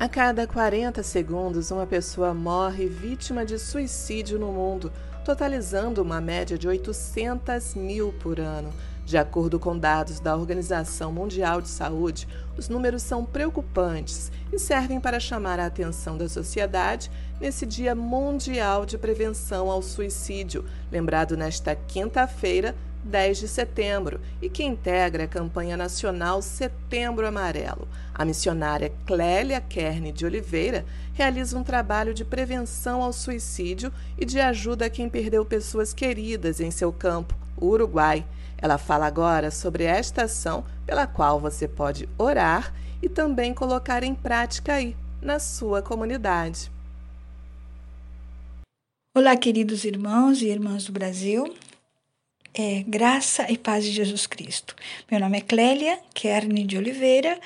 A cada 40 segundos, uma pessoa morre vítima de suicídio no mundo, totalizando uma média de 800 mil por ano. De acordo com dados da Organização Mundial de Saúde, os números são preocupantes e servem para chamar a atenção da sociedade nesse Dia Mundial de Prevenção ao Suicídio, lembrado nesta quinta-feira, 10 de setembro e que integra a campanha nacional Setembro Amarelo. A missionária Clélia Kerne de Oliveira realiza um trabalho de prevenção ao suicídio e de ajuda a quem perdeu pessoas queridas em seu campo, o Uruguai. Ela fala agora sobre esta ação pela qual você pode orar e também colocar em prática aí, na sua comunidade. Olá, queridos irmãos e irmãs do Brasil é Graça e Paz de Jesus Cristo. Meu nome é Clélia Kerne de Oliveira,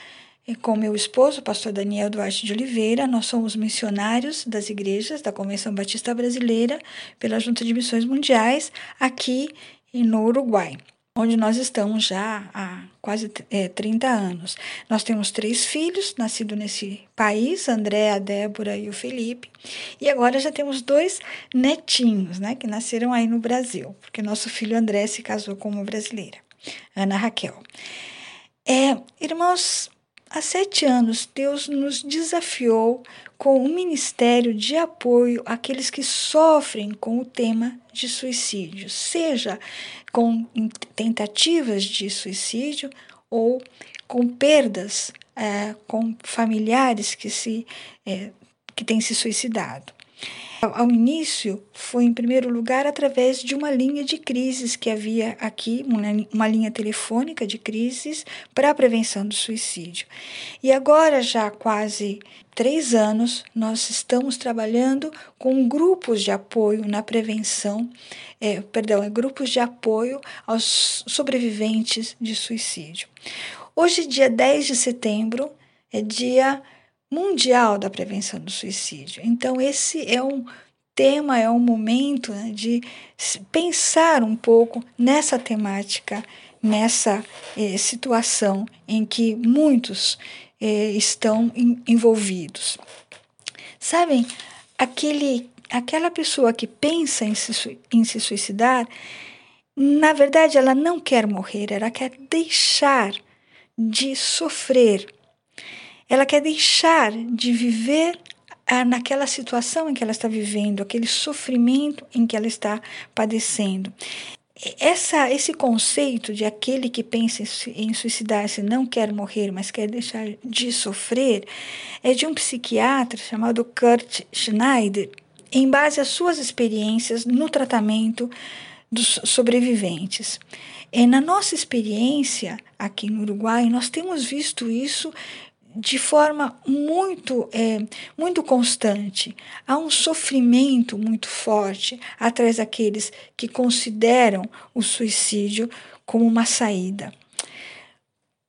e com meu esposo, pastor Daniel Duarte de Oliveira, nós somos missionários das igrejas da Convenção Batista Brasileira pela Junta de Missões Mundiais aqui no Uruguai onde nós estamos já há quase é, 30 anos. Nós temos três filhos nascidos nesse país, André, a Débora e o Felipe, e agora já temos dois netinhos, né, que nasceram aí no Brasil, porque nosso filho André se casou com uma brasileira, Ana Raquel. É, irmãos, há sete anos Deus nos desafiou com um ministério de apoio àqueles que sofrem com o tema de suicídio, seja com tentativas de suicídio ou com perdas é, com familiares que, se, é, que têm se suicidado. Ao início, foi em primeiro lugar através de uma linha de crises que havia aqui, uma linha telefônica de crises para a prevenção do suicídio. E agora, já há quase três anos, nós estamos trabalhando com grupos de apoio na prevenção, é, perdão, é, grupos de apoio aos sobreviventes de suicídio. Hoje, dia 10 de setembro, é dia mundial da prevenção do suicídio. Então, esse é um tema, é um momento né, de pensar um pouco nessa temática, nessa eh, situação em que muitos eh, estão in, envolvidos. Sabem, aquele, aquela pessoa que pensa em se, em se suicidar, na verdade, ela não quer morrer, ela quer deixar de sofrer ela quer deixar de viver ah, naquela situação em que ela está vivendo, aquele sofrimento em que ela está padecendo. Essa, esse conceito de aquele que pensa em suicidar-se não quer morrer, mas quer deixar de sofrer, é de um psiquiatra chamado Kurt Schneider, em base às suas experiências no tratamento dos sobreviventes. E na nossa experiência aqui no Uruguai, nós temos visto isso de forma muito, é, muito constante. Há um sofrimento muito forte atrás daqueles que consideram o suicídio como uma saída.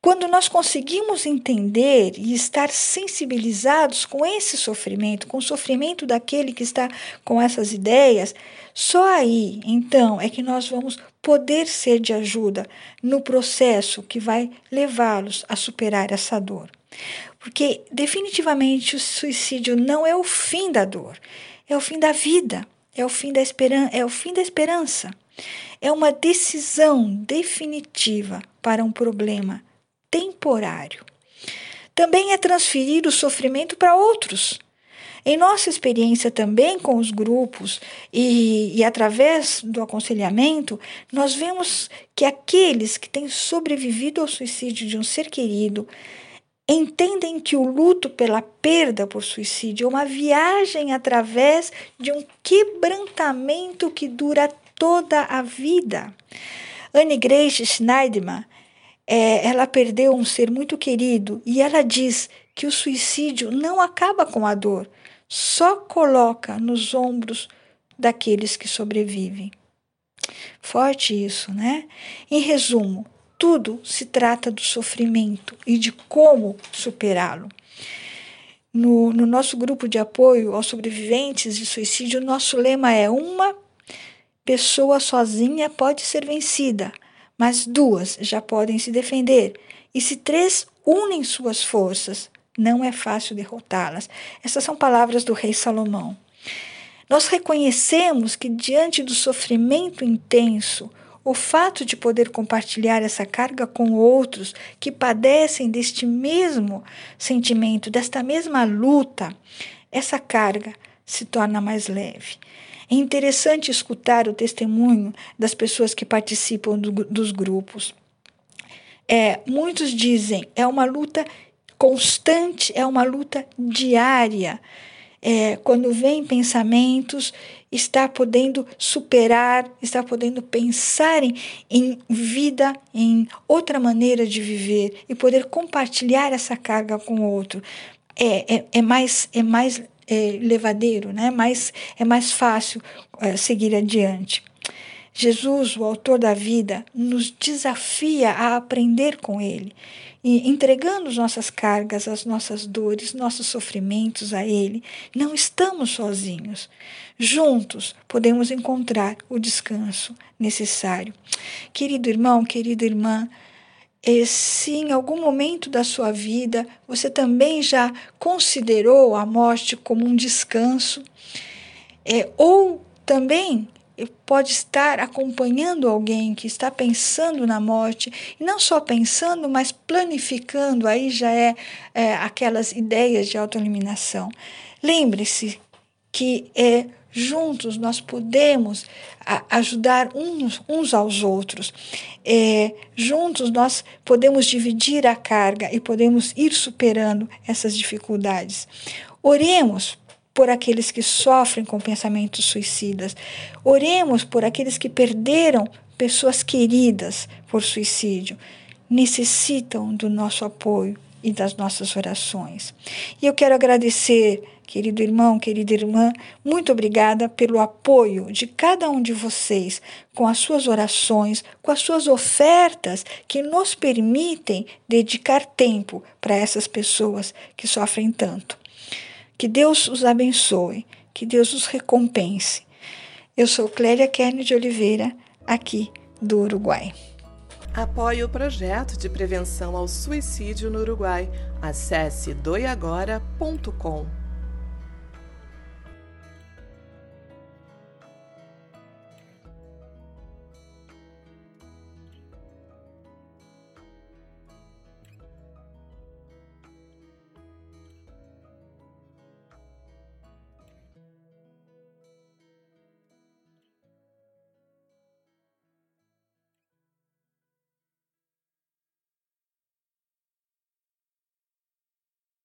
Quando nós conseguimos entender e estar sensibilizados com esse sofrimento, com o sofrimento daquele que está com essas ideias, só aí, então, é que nós vamos poder ser de ajuda no processo que vai levá-los a superar essa dor. Porque definitivamente o suicídio não é o fim da dor, é o fim da vida, é o fim da esperança, é o fim da esperança. É uma decisão definitiva para um problema temporário. Também é transferir o sofrimento para outros. Em nossa experiência também com os grupos e, e, através do aconselhamento, nós vemos que aqueles que têm sobrevivido ao suicídio de um ser querido entendem que o luto pela perda por suicídio é uma viagem através de um quebrantamento que dura toda a vida. Anne Grace Schneiderman, é, ela perdeu um ser muito querido e ela diz que o suicídio não acaba com a dor, só coloca nos ombros daqueles que sobrevivem. Forte isso, né? Em resumo, tudo se trata do sofrimento e de como superá-lo. No, no, nosso grupo de apoio aos sobreviventes de suicídio, nosso lema é: uma pessoa sozinha pode ser vencida, mas duas já podem se defender. E se três unem suas forças, não é fácil derrotá-las. Essas são palavras do rei Salomão. Nós reconhecemos que, diante do sofrimento intenso, o fato de poder compartilhar essa carga com outros que padecem deste mesmo sentimento, desta mesma luta, essa carga se torna mais leve. É interessante escutar o testemunho das pessoas que participam do, dos grupos. É, muitos dizem é uma luta constante, é uma luta diária. É, quando vem pensamentos, está podendo superar, está podendo pensar em, em vida, em outra maneira de viver e poder compartilhar essa carga com o outro. É, é, é mais, é mais é, levadeiro, né? mais, é mais fácil é, seguir adiante. Jesus, o autor da vida, nos desafia a aprender com ele e entregando as nossas cargas, as nossas dores, nossos sofrimentos a ele, não estamos sozinhos. Juntos podemos encontrar o descanso necessário. Querido irmão, querida irmã, se em algum momento da sua vida você também já considerou a morte como um descanso, é, ou também pode estar acompanhando alguém que está pensando na morte, e não só pensando, mas planificando, aí já é, é aquelas ideias de autoeliminação. Lembre-se que é, juntos nós podemos ajudar uns, uns aos outros. É, juntos nós podemos dividir a carga e podemos ir superando essas dificuldades. Oremos por aqueles que sofrem com pensamentos suicidas. Oremos por aqueles que perderam pessoas queridas por suicídio. Necessitam do nosso apoio e das nossas orações. E eu quero agradecer, querido irmão, querida irmã, muito obrigada pelo apoio de cada um de vocês com as suas orações, com as suas ofertas que nos permitem dedicar tempo para essas pessoas que sofrem tanto. Que Deus os abençoe, que Deus os recompense. Eu sou Clélia Kerne de Oliveira, aqui do Uruguai. Apoie o projeto de prevenção ao suicídio no Uruguai. Acesse doiagora.com.